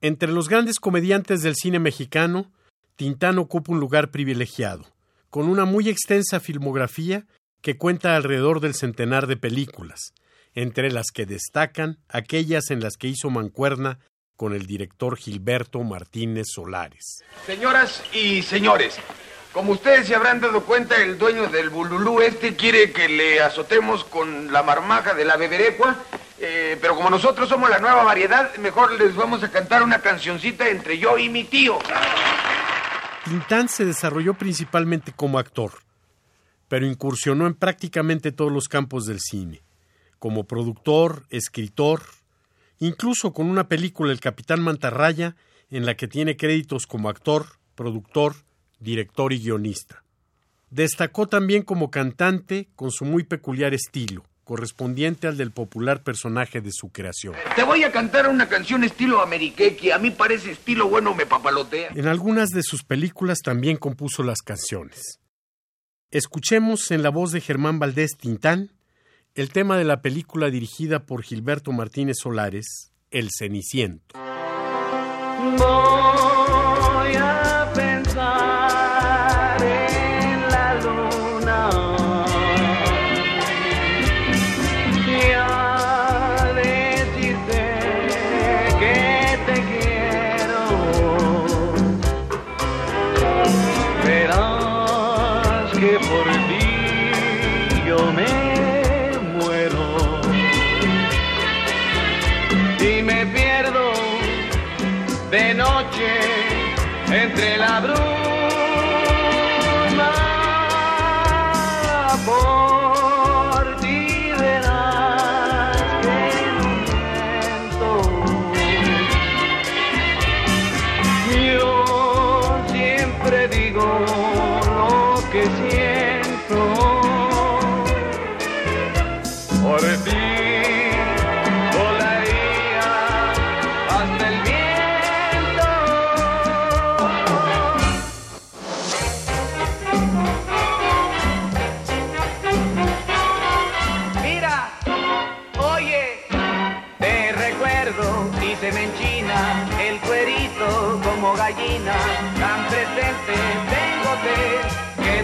Entre los grandes comediantes del cine mexicano, Tintán ocupa un lugar privilegiado, con una muy extensa filmografía que cuenta alrededor del centenar de películas, entre las que destacan aquellas en las que hizo mancuerna con el director Gilberto Martínez Solares. Señoras y señores, como ustedes se habrán dado cuenta, el dueño del bululú este quiere que le azotemos con la marmaja de la beberecua, eh, pero como nosotros somos la nueva variedad, mejor les vamos a cantar una cancioncita entre yo y mi tío. Tintán se desarrolló principalmente como actor, pero incursionó en prácticamente todos los campos del cine, como productor, escritor, incluso con una película El Capitán Mantarraya, en la que tiene créditos como actor, productor, director y guionista. Destacó también como cantante con su muy peculiar estilo, correspondiente al del popular personaje de su creación. Te voy a cantar una canción estilo ameriqueque, a mí parece estilo bueno me papalotea. En algunas de sus películas también compuso las canciones. Escuchemos en la voz de Germán Valdés Tintán el tema de la película dirigida por Gilberto Martínez Solares, El Ceniciento. Voy noche entre la bruma por ti verás que miento yo siempre digo lo que siento por ti volaría hasta el viento.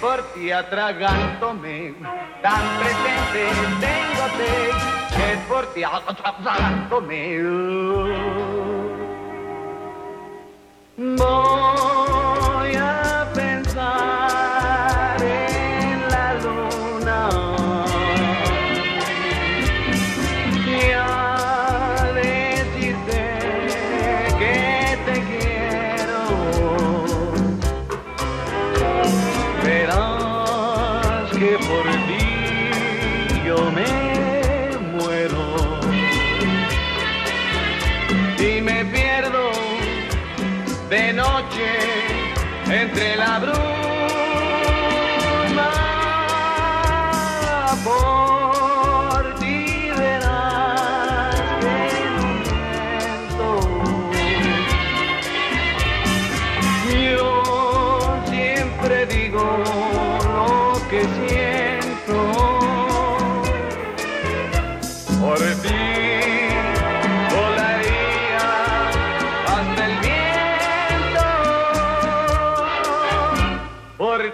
Por ti atragántome, tan presente tengote que por ti atragántome. Voy la bruma por ti verás que miento. Yo siempre digo lo que siento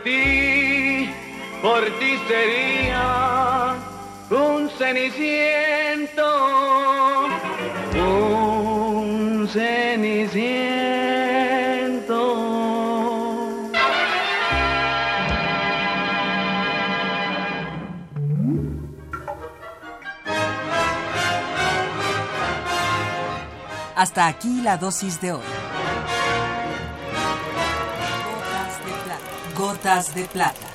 ti por ti sería un ceniciento un ceniciento Hasta aquí la dosis de hoy. Gotas de plata.